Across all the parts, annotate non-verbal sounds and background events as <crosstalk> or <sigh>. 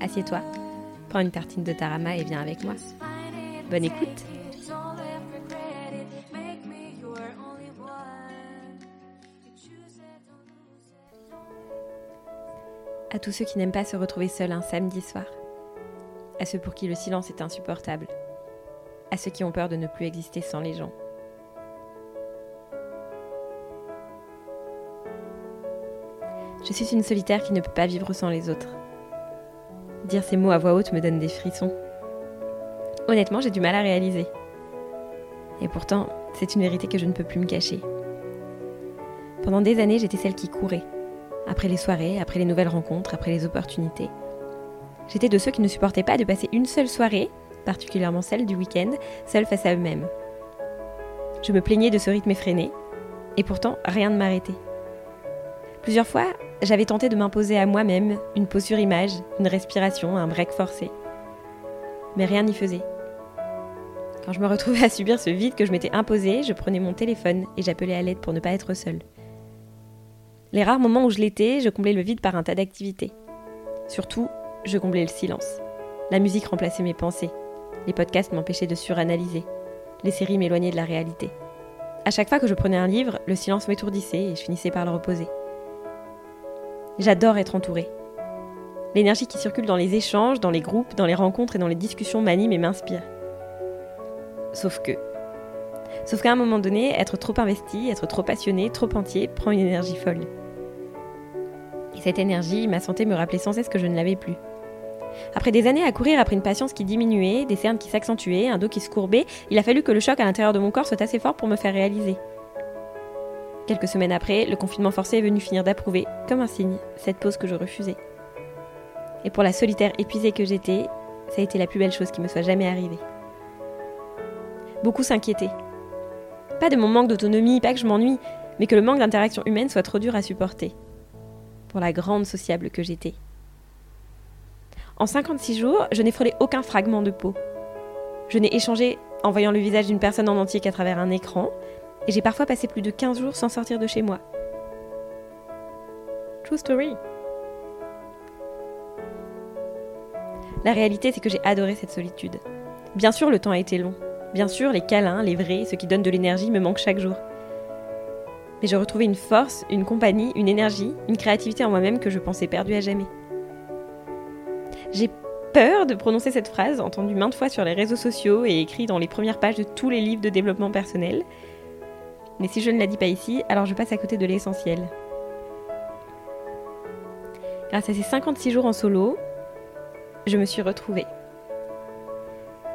assieds-toi, prends une tartine de tarama et viens avec moi. Bonne écoute À tous ceux qui n'aiment pas se retrouver seuls un samedi soir. À ceux pour qui le silence est insupportable. À ceux qui ont peur de ne plus exister sans les gens. Je suis une solitaire qui ne peut pas vivre sans les autres. Dire ces mots à voix haute me donne des frissons. Honnêtement, j'ai du mal à réaliser. Et pourtant, c'est une vérité que je ne peux plus me cacher. Pendant des années, j'étais celle qui courait. Après les soirées, après les nouvelles rencontres, après les opportunités. J'étais de ceux qui ne supportaient pas de passer une seule soirée, particulièrement celle du week-end, seule face à eux-mêmes. Je me plaignais de ce rythme effréné, et pourtant rien ne m'arrêtait. Plusieurs fois, j'avais tenté de m'imposer à moi-même une pause sur image, une respiration, un break forcé. Mais rien n'y faisait. Quand je me retrouvais à subir ce vide que je m'étais imposé, je prenais mon téléphone et j'appelais à l'aide pour ne pas être seule. Les rares moments où je l'étais, je comblais le vide par un tas d'activités. Surtout, je comblais le silence. La musique remplaçait mes pensées. Les podcasts m'empêchaient de suranalyser. Les séries m'éloignaient de la réalité. À chaque fois que je prenais un livre, le silence m'étourdissait et je finissais par le reposer. J'adore être entourée. L'énergie qui circule dans les échanges, dans les groupes, dans les rencontres et dans les discussions m'anime et m'inspire. Sauf que. Sauf qu'à un moment donné, être trop investi, être trop passionné, trop entier, prend une énergie folle. Et cette énergie, ma santé me rappelait sans cesse que je ne l'avais plus. Après des années à courir après une patience qui diminuait, des cernes qui s'accentuaient, un dos qui se courbait, il a fallu que le choc à l'intérieur de mon corps soit assez fort pour me faire réaliser. Quelques semaines après, le confinement forcé est venu finir d'approuver, comme un signe, cette pause que je refusais. Et pour la solitaire épuisée que j'étais, ça a été la plus belle chose qui me soit jamais arrivée. Beaucoup s'inquiétaient. Pas de mon manque d'autonomie, pas que je m'ennuie, mais que le manque d'interaction humaine soit trop dur à supporter. Pour la grande sociable que j'étais. En 56 jours, je n'ai frôlé aucun fragment de peau. Je n'ai échangé en voyant le visage d'une personne en entier qu'à travers un écran, et j'ai parfois passé plus de 15 jours sans sortir de chez moi. True story. La réalité, c'est que j'ai adoré cette solitude. Bien sûr, le temps a été long. Bien sûr, les câlins, les vrais, ceux qui donnent de l'énergie me manquent chaque jour. Mais j'ai retrouvé une force, une compagnie, une énergie, une créativité en moi-même que je pensais perdue à jamais. J'ai peur de prononcer cette phrase, entendue maintes fois sur les réseaux sociaux et écrite dans les premières pages de tous les livres de développement personnel. Mais si je ne la dis pas ici, alors je passe à côté de l'essentiel. Grâce à ces 56 jours en solo, je me suis retrouvée.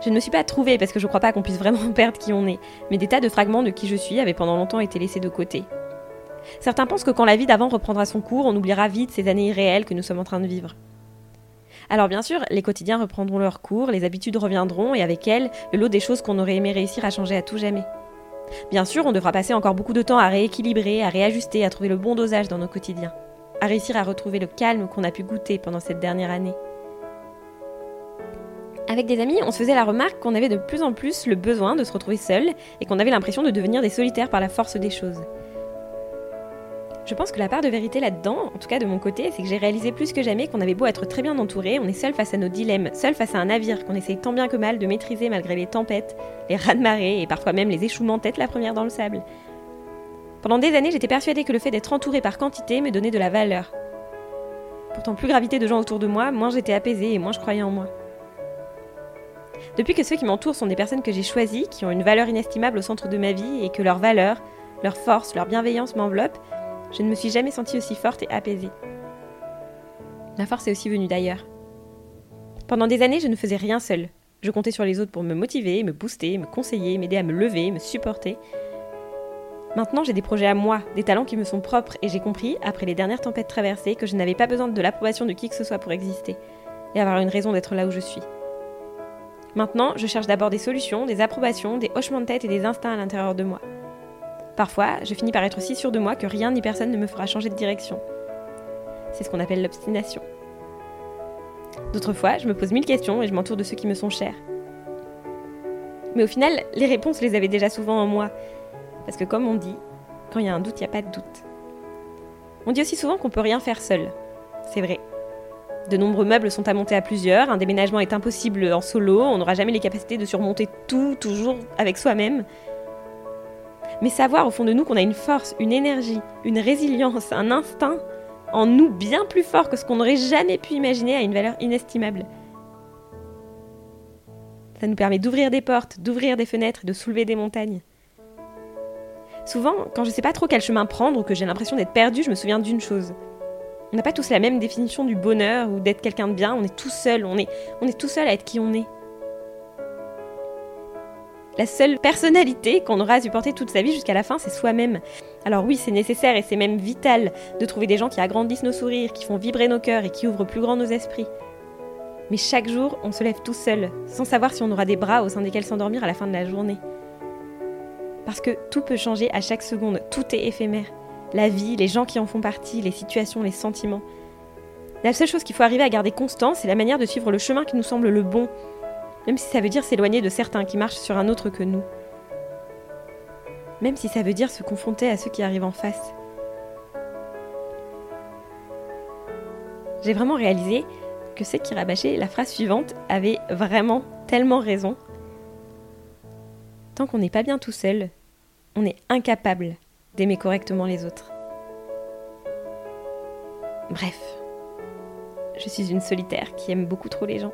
Je ne me suis pas trouvée parce que je ne crois pas qu'on puisse vraiment <laughs> perdre qui on est, mais des tas de fragments de qui je suis avaient pendant longtemps été laissés de côté. Certains pensent que quand la vie d'avant reprendra son cours, on oubliera vite ces années irréelles que nous sommes en train de vivre. Alors bien sûr, les quotidiens reprendront leur cours, les habitudes reviendront et avec elles, le lot des choses qu'on aurait aimé réussir à changer à tout jamais. Bien sûr, on devra passer encore beaucoup de temps à rééquilibrer, à réajuster, à trouver le bon dosage dans nos quotidiens, à réussir à retrouver le calme qu'on a pu goûter pendant cette dernière année. Avec des amis, on se faisait la remarque qu'on avait de plus en plus le besoin de se retrouver seul et qu'on avait l'impression de devenir des solitaires par la force des choses. Je pense que la part de vérité là-dedans, en tout cas de mon côté, c'est que j'ai réalisé plus que jamais qu'on avait beau être très bien entouré, on est seul face à nos dilemmes, seul face à un navire qu'on essaye tant bien que mal de maîtriser malgré les tempêtes, les raz-de-marée et parfois même les échouements tête la première dans le sable. Pendant des années, j'étais persuadée que le fait d'être entouré par quantité me donnait de la valeur. Pourtant, plus gravité de gens autour de moi, moins j'étais apaisée et moins je croyais en moi. Depuis que ceux qui m'entourent sont des personnes que j'ai choisies, qui ont une valeur inestimable au centre de ma vie et que leur valeur, leur force, leur bienveillance m'enveloppent, je ne me suis jamais sentie aussi forte et apaisée. La force est aussi venue d'ailleurs. Pendant des années, je ne faisais rien seule. Je comptais sur les autres pour me motiver, me booster, me conseiller, m'aider à me lever, me supporter. Maintenant, j'ai des projets à moi, des talents qui me sont propres, et j'ai compris, après les dernières tempêtes traversées, que je n'avais pas besoin de l'approbation de qui que ce soit pour exister. et avoir une raison d'être là où je suis. Maintenant, je cherche d'abord des solutions, des approbations, des hochements de tête et des instincts à l'intérieur de moi. Parfois, je finis par être si sûre de moi que rien ni personne ne me fera changer de direction. C'est ce qu'on appelle l'obstination. D'autres fois, je me pose mille questions et je m'entoure de ceux qui me sont chers. Mais au final, les réponses, les avais déjà souvent en moi. Parce que comme on dit, quand il y a un doute, il n'y a pas de doute. On dit aussi souvent qu'on peut rien faire seul. C'est vrai. De nombreux meubles sont à monter à plusieurs, un déménagement est impossible en solo, on n'aura jamais les capacités de surmonter tout toujours avec soi-même. Mais savoir au fond de nous qu'on a une force, une énergie, une résilience, un instinct en nous bien plus fort que ce qu'on n'aurait jamais pu imaginer a une valeur inestimable. Ça nous permet d'ouvrir des portes, d'ouvrir des fenêtres, de soulever des montagnes. Souvent, quand je ne sais pas trop quel chemin prendre ou que j'ai l'impression d'être perdu, je me souviens d'une chose. On n'a pas tous la même définition du bonheur ou d'être quelqu'un de bien, on est tout seul, on est, on est tout seul à être qui on est. La seule personnalité qu'on aura à supporter toute sa vie jusqu'à la fin, c'est soi-même. Alors oui, c'est nécessaire et c'est même vital de trouver des gens qui agrandissent nos sourires, qui font vibrer nos cœurs et qui ouvrent plus grand nos esprits. Mais chaque jour, on se lève tout seul, sans savoir si on aura des bras au sein desquels s'endormir à la fin de la journée. Parce que tout peut changer à chaque seconde, tout est éphémère. La vie, les gens qui en font partie, les situations, les sentiments. La seule chose qu'il faut arriver à garder constant, c'est la manière de suivre le chemin qui nous semble le bon, même si ça veut dire s'éloigner de certains qui marchent sur un autre que nous. Même si ça veut dire se confronter à ceux qui arrivent en face. J'ai vraiment réalisé que c'est qui rabâchait la phrase suivante avait vraiment tellement raison. Tant qu'on n'est pas bien tout seul, on est incapable d'aimer correctement les autres. Bref, je suis une solitaire qui aime beaucoup trop les gens.